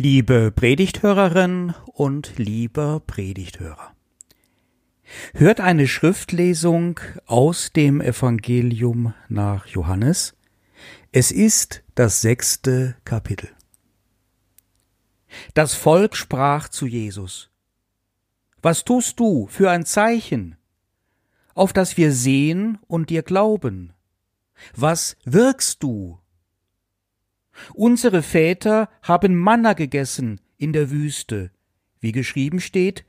Liebe Predigthörerin und lieber Predigthörer. Hört eine Schriftlesung aus dem Evangelium nach Johannes. Es ist das sechste Kapitel. Das Volk sprach zu Jesus. Was tust du für ein Zeichen, auf das wir sehen und dir glauben? Was wirkst du? Unsere Väter haben Manna gegessen in der Wüste, wie geschrieben steht,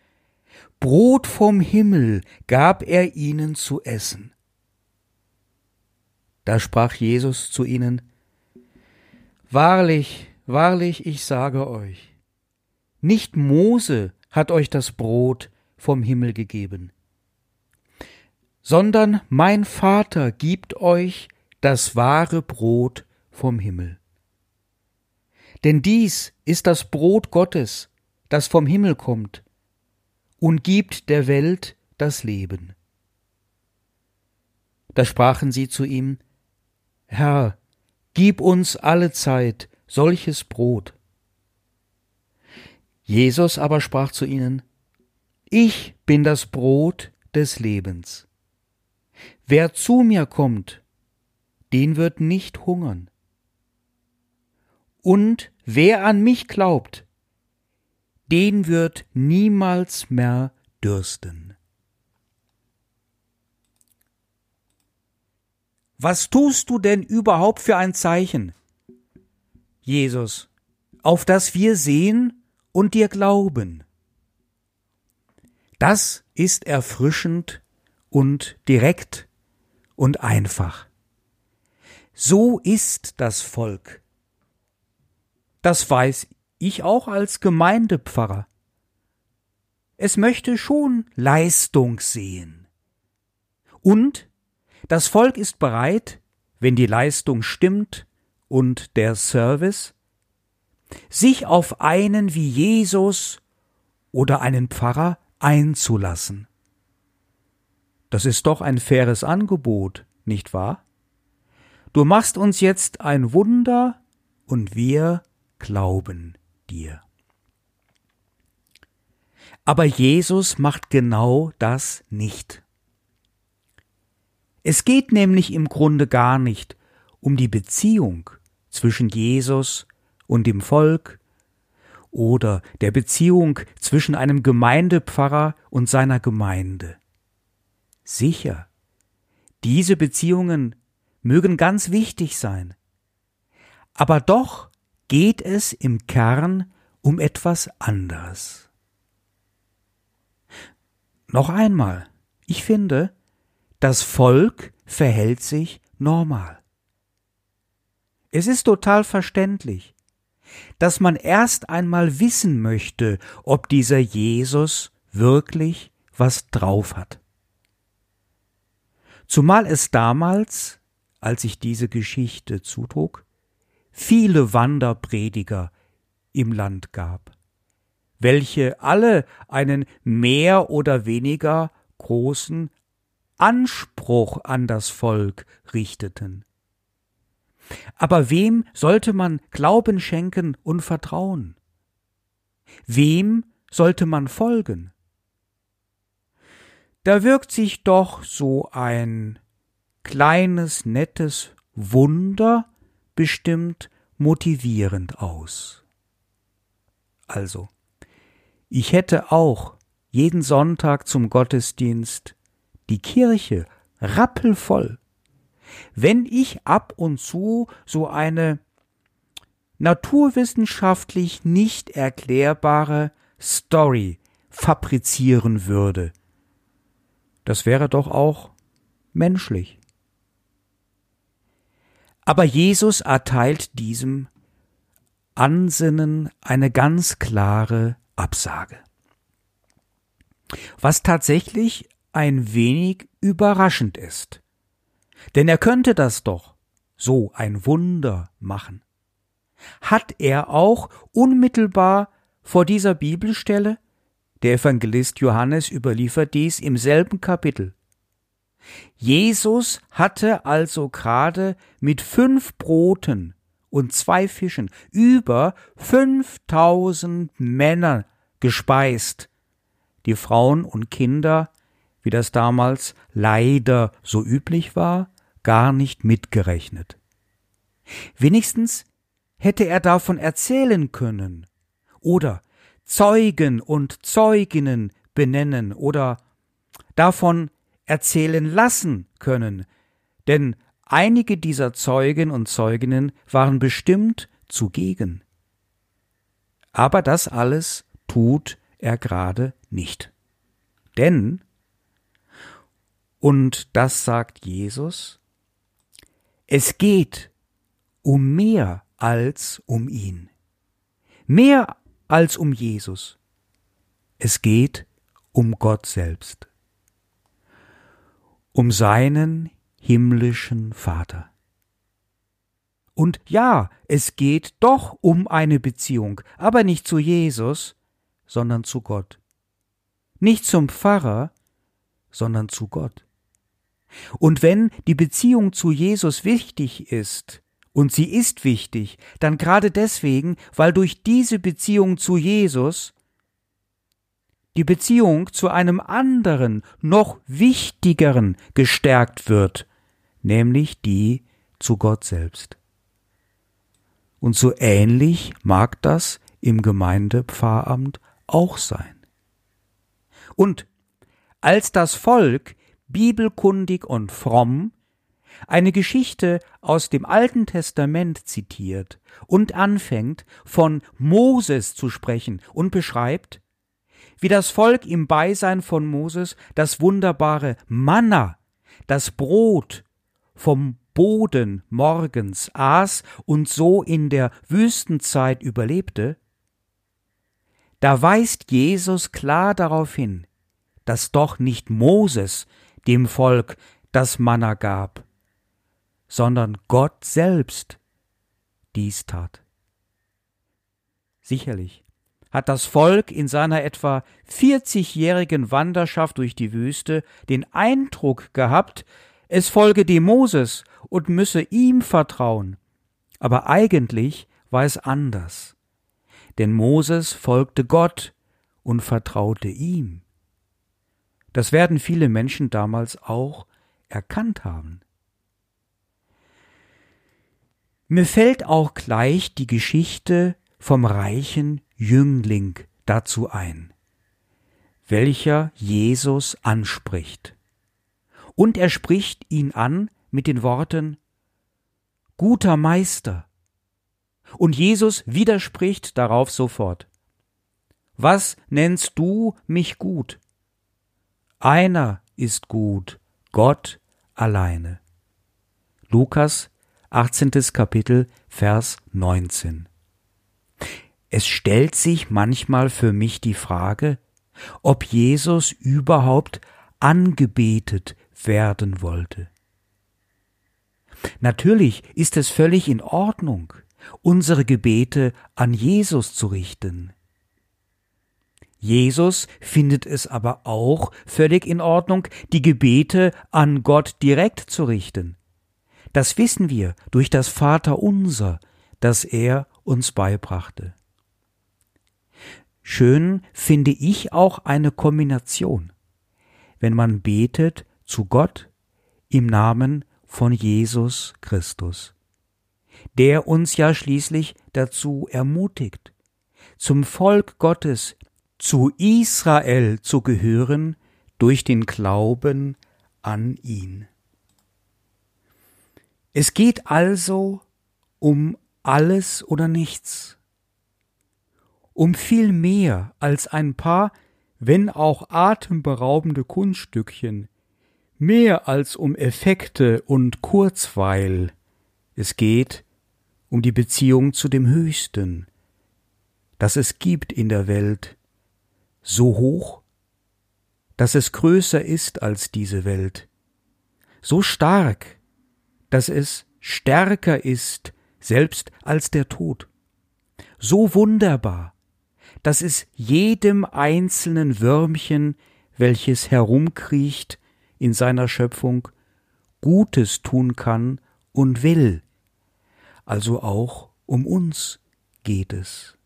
Brot vom Himmel gab er ihnen zu essen. Da sprach Jesus zu ihnen, Wahrlich, wahrlich, ich sage euch, nicht Mose hat euch das Brot vom Himmel gegeben, sondern mein Vater gibt euch das wahre Brot vom Himmel. Denn dies ist das Brot Gottes, das vom Himmel kommt und gibt der Welt das Leben. Da sprachen sie zu ihm, Herr, gib uns alle Zeit solches Brot. Jesus aber sprach zu ihnen, Ich bin das Brot des Lebens. Wer zu mir kommt, den wird nicht hungern. Und wer an mich glaubt, den wird niemals mehr dürsten. Was tust du denn überhaupt für ein Zeichen? Jesus, auf das wir sehen und dir glauben. Das ist erfrischend und direkt und einfach. So ist das Volk. Das weiß ich auch als Gemeindepfarrer. Es möchte schon Leistung sehen. Und das Volk ist bereit, wenn die Leistung stimmt und der Service, sich auf einen wie Jesus oder einen Pfarrer einzulassen. Das ist doch ein faires Angebot, nicht wahr? Du machst uns jetzt ein Wunder und wir glauben dir. Aber Jesus macht genau das nicht. Es geht nämlich im Grunde gar nicht um die Beziehung zwischen Jesus und dem Volk oder der Beziehung zwischen einem Gemeindepfarrer und seiner Gemeinde. Sicher, diese Beziehungen mögen ganz wichtig sein. Aber doch geht es im Kern um etwas anderes. Noch einmal, ich finde, das Volk verhält sich normal. Es ist total verständlich, dass man erst einmal wissen möchte, ob dieser Jesus wirklich was drauf hat. Zumal es damals, als ich diese Geschichte zutrug, viele Wanderprediger im Land gab, welche alle einen mehr oder weniger großen Anspruch an das Volk richteten. Aber wem sollte man Glauben schenken und Vertrauen? Wem sollte man folgen? Da wirkt sich doch so ein kleines, nettes Wunder bestimmt motivierend aus. Also, ich hätte auch jeden Sonntag zum Gottesdienst die Kirche rappelvoll, wenn ich ab und zu so eine naturwissenschaftlich nicht erklärbare Story fabrizieren würde. Das wäre doch auch menschlich. Aber Jesus erteilt diesem Ansinnen eine ganz klare Absage. Was tatsächlich ein wenig überraschend ist. Denn er könnte das doch, so ein Wunder machen. Hat er auch unmittelbar vor dieser Bibelstelle, der Evangelist Johannes überliefert dies im selben Kapitel, Jesus hatte also gerade mit fünf Broten und zwei Fischen über fünftausend Männer gespeist, die Frauen und Kinder, wie das damals leider so üblich war, gar nicht mitgerechnet. Wenigstens hätte er davon erzählen können oder Zeugen und Zeuginnen benennen oder davon erzählen lassen können, denn einige dieser Zeugen und Zeuginnen waren bestimmt zugegen. Aber das alles tut er gerade nicht. Denn, und das sagt Jesus, es geht um mehr als um ihn. Mehr als um Jesus. Es geht um Gott selbst. Um seinen himmlischen Vater. Und ja, es geht doch um eine Beziehung, aber nicht zu Jesus, sondern zu Gott. Nicht zum Pfarrer, sondern zu Gott. Und wenn die Beziehung zu Jesus wichtig ist, und sie ist wichtig, dann gerade deswegen, weil durch diese Beziehung zu Jesus die Beziehung zu einem anderen, noch wichtigeren gestärkt wird, nämlich die zu Gott selbst. Und so ähnlich mag das im Gemeindepfarramt auch sein. Und als das Volk bibelkundig und fromm eine Geschichte aus dem Alten Testament zitiert und anfängt von Moses zu sprechen und beschreibt, wie das Volk im Beisein von Moses das wunderbare Manna, das Brot vom Boden morgens aß und so in der Wüstenzeit überlebte, da weist Jesus klar darauf hin, dass doch nicht Moses dem Volk das Manna gab, sondern Gott selbst dies tat. Sicherlich hat das Volk in seiner etwa vierzigjährigen Wanderschaft durch die Wüste den Eindruck gehabt, es folge dem Moses und müsse ihm vertrauen. Aber eigentlich war es anders. Denn Moses folgte Gott und vertraute ihm. Das werden viele Menschen damals auch erkannt haben. Mir fällt auch gleich die Geschichte vom reichen Jüngling dazu ein, welcher Jesus anspricht. Und er spricht ihn an mit den Worten Guter Meister. Und Jesus widerspricht darauf sofort. Was nennst du mich gut? Einer ist gut, Gott alleine. Lukas 18. Kapitel, Vers 19. Es stellt sich manchmal für mich die Frage, ob Jesus überhaupt angebetet werden wollte. Natürlich ist es völlig in Ordnung, unsere Gebete an Jesus zu richten. Jesus findet es aber auch völlig in Ordnung, die Gebete an Gott direkt zu richten. Das wissen wir durch das Vaterunser, das er uns beibrachte. Schön finde ich auch eine Kombination, wenn man betet zu Gott im Namen von Jesus Christus, der uns ja schließlich dazu ermutigt, zum Volk Gottes, zu Israel zu gehören durch den Glauben an ihn. Es geht also um alles oder nichts, um viel mehr als ein paar, wenn auch atemberaubende Kunststückchen, mehr als um Effekte und Kurzweil. Es geht um die Beziehung zu dem Höchsten, das es gibt in der Welt, so hoch, dass es größer ist als diese Welt, so stark, dass es stärker ist selbst als der Tod. So wunderbar, dass es jedem einzelnen Würmchen, welches herumkriecht in seiner Schöpfung, Gutes tun kann und will, also auch um uns geht es.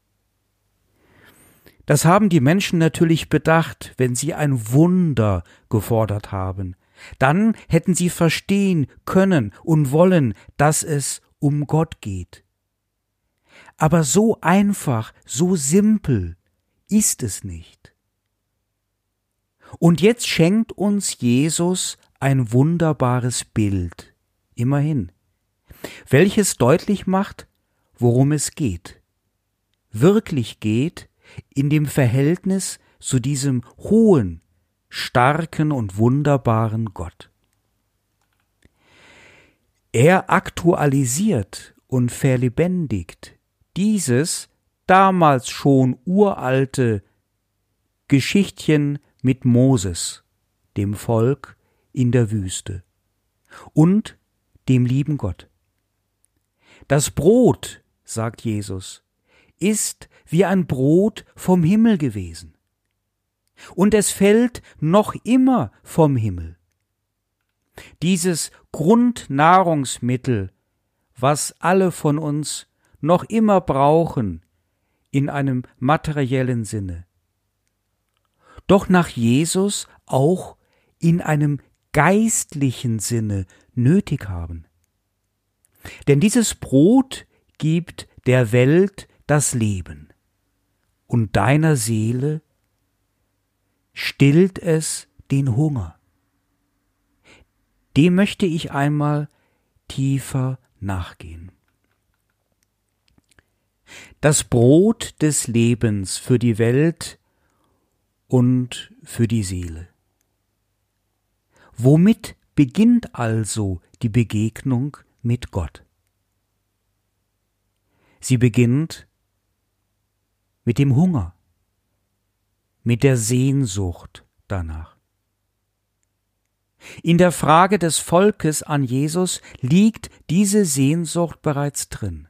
Das haben die Menschen natürlich bedacht, wenn sie ein Wunder gefordert haben. Dann hätten sie verstehen können und wollen, dass es um Gott geht. Aber so einfach, so simpel ist es nicht. Und jetzt schenkt uns Jesus ein wunderbares Bild, immerhin, welches deutlich macht, worum es geht. Wirklich geht in dem Verhältnis zu diesem hohen, starken und wunderbaren Gott. Er aktualisiert und verlebendigt dieses damals schon uralte Geschichtchen mit Moses, dem Volk in der Wüste und dem lieben Gott. Das Brot, sagt Jesus, ist wie ein Brot vom Himmel gewesen. Und es fällt noch immer vom Himmel. Dieses Grundnahrungsmittel, was alle von uns noch immer brauchen in einem materiellen Sinne, doch nach Jesus auch in einem geistlichen Sinne nötig haben. Denn dieses Brot gibt der Welt das Leben und deiner Seele stillt es den Hunger. Dem möchte ich einmal tiefer nachgehen. Das Brot des Lebens für die Welt und für die Seele. Womit beginnt also die Begegnung mit Gott? Sie beginnt mit dem Hunger, mit der Sehnsucht danach. In der Frage des Volkes an Jesus liegt diese Sehnsucht bereits drin.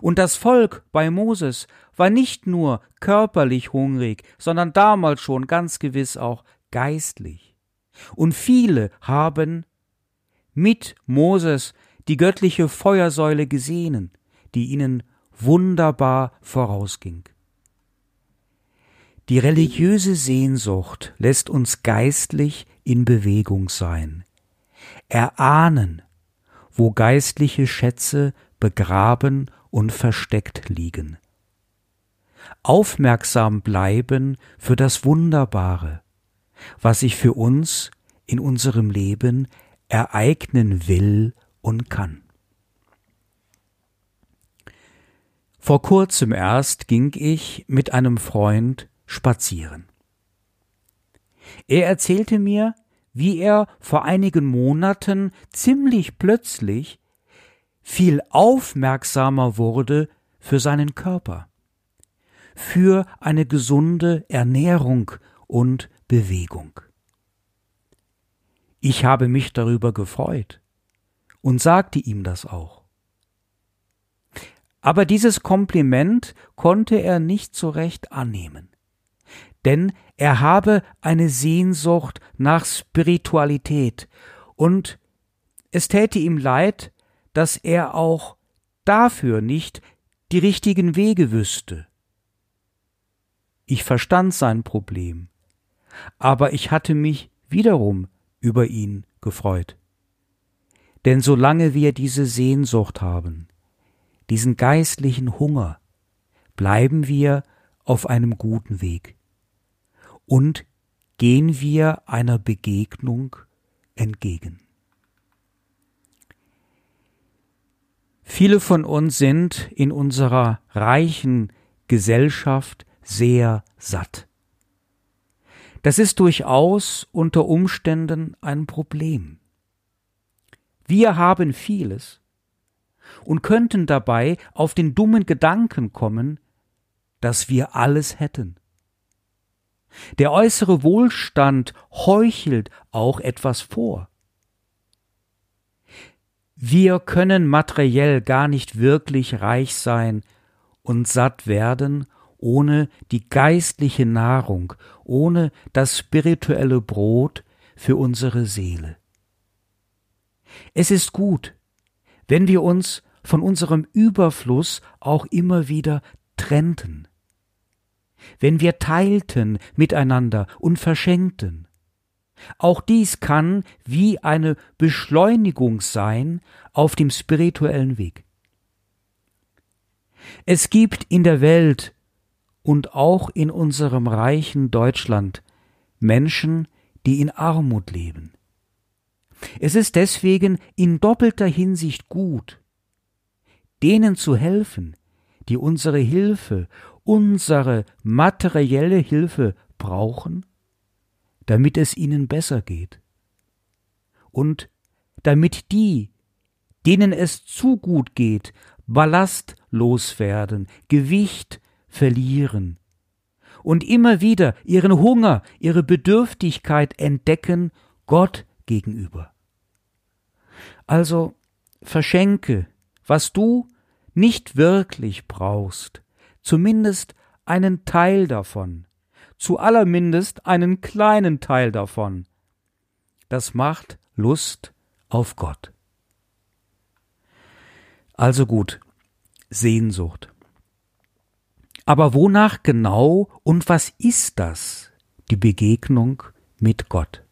Und das Volk bei Moses war nicht nur körperlich hungrig, sondern damals schon ganz gewiss auch geistlich. Und viele haben mit Moses die göttliche Feuersäule gesehen, die ihnen wunderbar vorausging. Die religiöse Sehnsucht lässt uns geistlich in Bewegung sein, erahnen, wo geistliche Schätze begraben und versteckt liegen. Aufmerksam bleiben für das Wunderbare, was sich für uns in unserem Leben ereignen will und kann. Vor kurzem erst ging ich mit einem Freund spazieren. Er erzählte mir, wie er vor einigen Monaten ziemlich plötzlich viel aufmerksamer wurde für seinen Körper, für eine gesunde Ernährung und Bewegung. Ich habe mich darüber gefreut und sagte ihm das auch. Aber dieses Kompliment konnte er nicht so recht annehmen denn er habe eine Sehnsucht nach Spiritualität, und es täte ihm leid, dass er auch dafür nicht die richtigen Wege wüsste. Ich verstand sein Problem, aber ich hatte mich wiederum über ihn gefreut. Denn solange wir diese Sehnsucht haben, diesen geistlichen Hunger, bleiben wir auf einem guten Weg und gehen wir einer Begegnung entgegen. Viele von uns sind in unserer reichen Gesellschaft sehr satt. Das ist durchaus unter Umständen ein Problem. Wir haben vieles und könnten dabei auf den dummen Gedanken kommen, dass wir alles hätten. Der äußere Wohlstand heuchelt auch etwas vor. Wir können materiell gar nicht wirklich reich sein und satt werden, ohne die geistliche Nahrung, ohne das spirituelle Brot für unsere Seele. Es ist gut, wenn wir uns von unserem Überfluss auch immer wieder trennten. Wenn wir teilten miteinander und verschenkten. Auch dies kann wie eine Beschleunigung sein auf dem spirituellen Weg. Es gibt in der Welt und auch in unserem reichen Deutschland Menschen, die in Armut leben. Es ist deswegen in doppelter Hinsicht gut, denen zu helfen, die unsere Hilfe, unsere materielle Hilfe brauchen, damit es ihnen besser geht. Und damit die, denen es zu gut geht, Ballast loswerden, Gewicht verlieren und immer wieder ihren Hunger, ihre Bedürftigkeit entdecken Gott gegenüber. Also verschenke, was du nicht wirklich brauchst, zumindest einen Teil davon, zu allermindest einen kleinen Teil davon. Das macht Lust auf Gott. Also gut, Sehnsucht. Aber wonach genau und was ist das, die Begegnung mit Gott?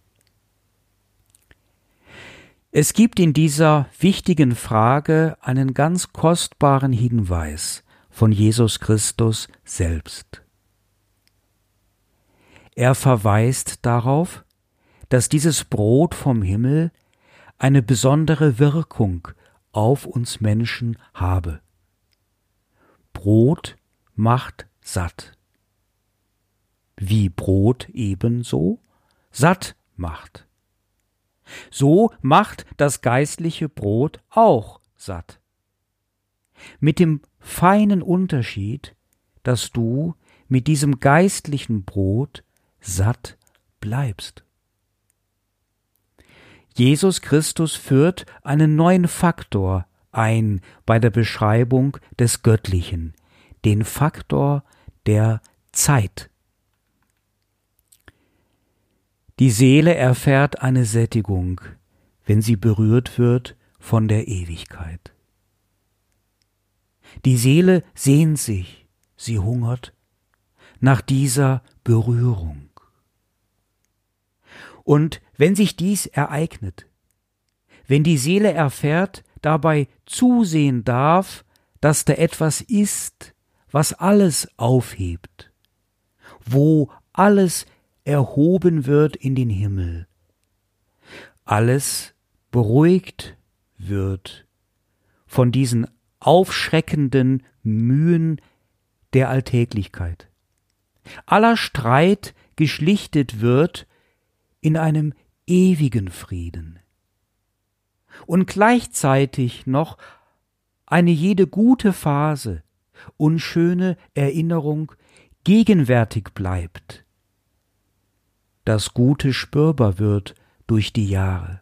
Es gibt in dieser wichtigen Frage einen ganz kostbaren Hinweis von Jesus Christus selbst. Er verweist darauf, dass dieses Brot vom Himmel eine besondere Wirkung auf uns Menschen habe. Brot macht satt. Wie Brot ebenso satt macht. So macht das geistliche Brot auch satt. Mit dem feinen Unterschied, dass du mit diesem geistlichen Brot satt bleibst. Jesus Christus führt einen neuen Faktor ein bei der Beschreibung des Göttlichen, den Faktor der Zeit. Die Seele erfährt eine Sättigung, wenn sie berührt wird von der Ewigkeit. Die Seele sehnt sich, sie hungert nach dieser Berührung. Und wenn sich dies ereignet, wenn die Seele erfährt, dabei zusehen darf, dass da etwas ist, was alles aufhebt, wo alles erhoben wird in den Himmel, alles beruhigt wird von diesen aufschreckenden Mühen der Alltäglichkeit. Aller Streit geschlichtet wird in einem ewigen Frieden. Und gleichzeitig noch eine jede gute Phase und schöne Erinnerung gegenwärtig bleibt. Das Gute spürbar wird durch die Jahre.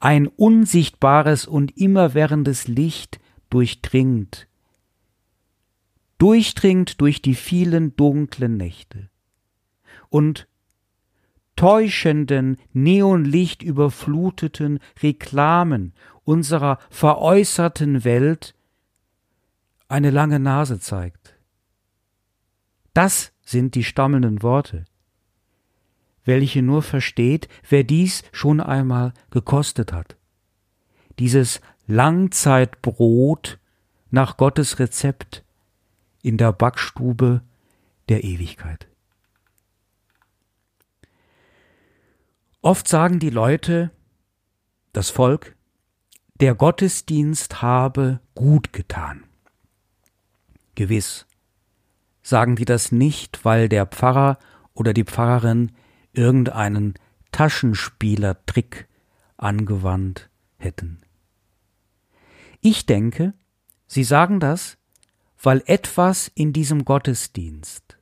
Ein unsichtbares und immerwährendes Licht durchdringt, durchdringt durch die vielen dunklen Nächte. Und täuschenden, Neonlicht überfluteten Reklamen unserer veräußerten Welt eine lange Nase zeigt. Das sind die stammelnden Worte, welche nur versteht, wer dies schon einmal gekostet hat. Dieses Langzeitbrot nach Gottes Rezept in der Backstube der Ewigkeit. Oft sagen die Leute, das Volk, der Gottesdienst habe gut getan. Gewiss sagen die das nicht, weil der Pfarrer oder die Pfarrerin irgendeinen Taschenspielertrick angewandt hätten. Ich denke, sie sagen das, weil etwas in diesem Gottesdienst,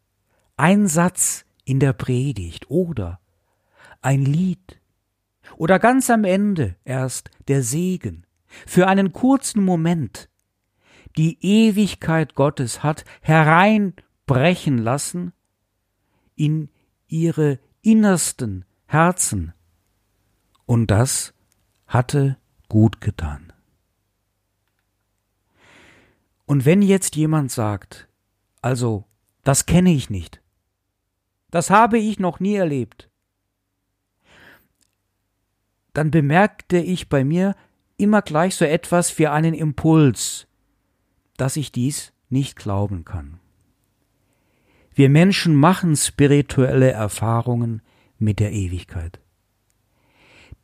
ein Satz in der Predigt oder ein Lied oder ganz am Ende erst der Segen für einen kurzen Moment die Ewigkeit Gottes hat hereinbrechen lassen in ihre innersten Herzen. Und das hatte gut getan. Und wenn jetzt jemand sagt, also, das kenne ich nicht, das habe ich noch nie erlebt, dann bemerkte ich bei mir immer gleich so etwas wie einen Impuls, dass ich dies nicht glauben kann. Wir Menschen machen spirituelle Erfahrungen mit der Ewigkeit,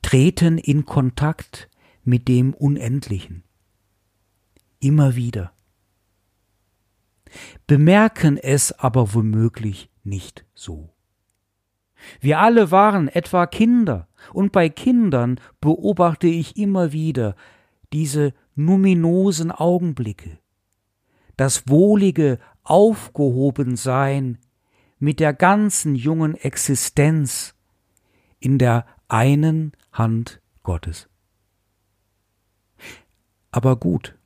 treten in Kontakt mit dem Unendlichen, immer wieder bemerken es aber womöglich nicht so. Wir alle waren etwa Kinder, und bei Kindern beobachte ich immer wieder diese numinosen Augenblicke, das wohlige Aufgehobensein mit der ganzen jungen Existenz in der einen Hand Gottes. Aber gut,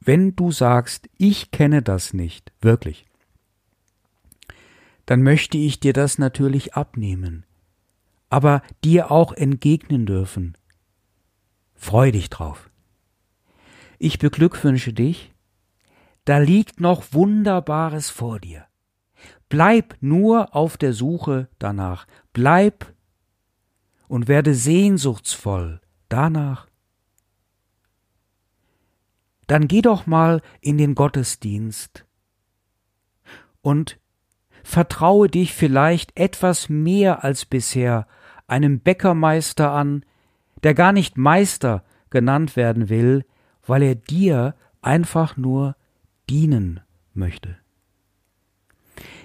wenn du sagst, ich kenne das nicht, wirklich, dann möchte ich dir das natürlich abnehmen, aber dir auch entgegnen dürfen. Freu dich drauf. Ich beglückwünsche dich, da liegt noch Wunderbares vor dir. Bleib nur auf der Suche danach, bleib und werde sehnsuchtsvoll danach, dann geh doch mal in den Gottesdienst und vertraue dich vielleicht etwas mehr als bisher einem Bäckermeister an, der gar nicht Meister genannt werden will, weil er dir einfach nur dienen möchte.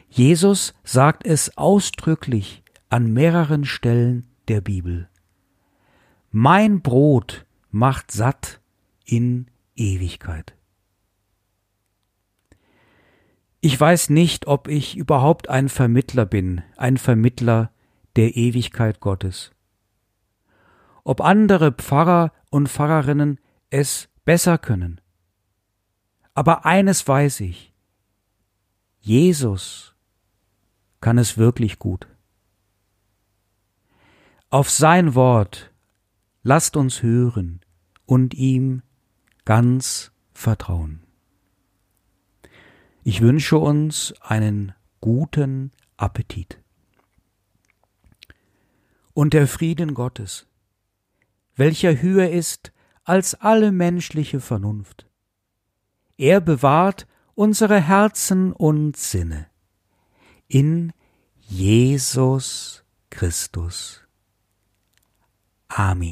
Jesus sagt es ausdrücklich an mehreren Stellen der Bibel. Mein Brot macht satt in Ewigkeit. Ich weiß nicht, ob ich überhaupt ein Vermittler bin, ein Vermittler der Ewigkeit Gottes. Ob andere Pfarrer und Pfarrerinnen es besser können. Aber eines weiß ich, Jesus kann es wirklich gut. Auf sein Wort lasst uns hören und ihm ganz vertrauen. Ich wünsche uns einen guten Appetit. Und der Frieden Gottes, welcher höher ist als alle menschliche Vernunft, er bewahrt unsere Herzen und Sinne in Jesus Christus. Amen.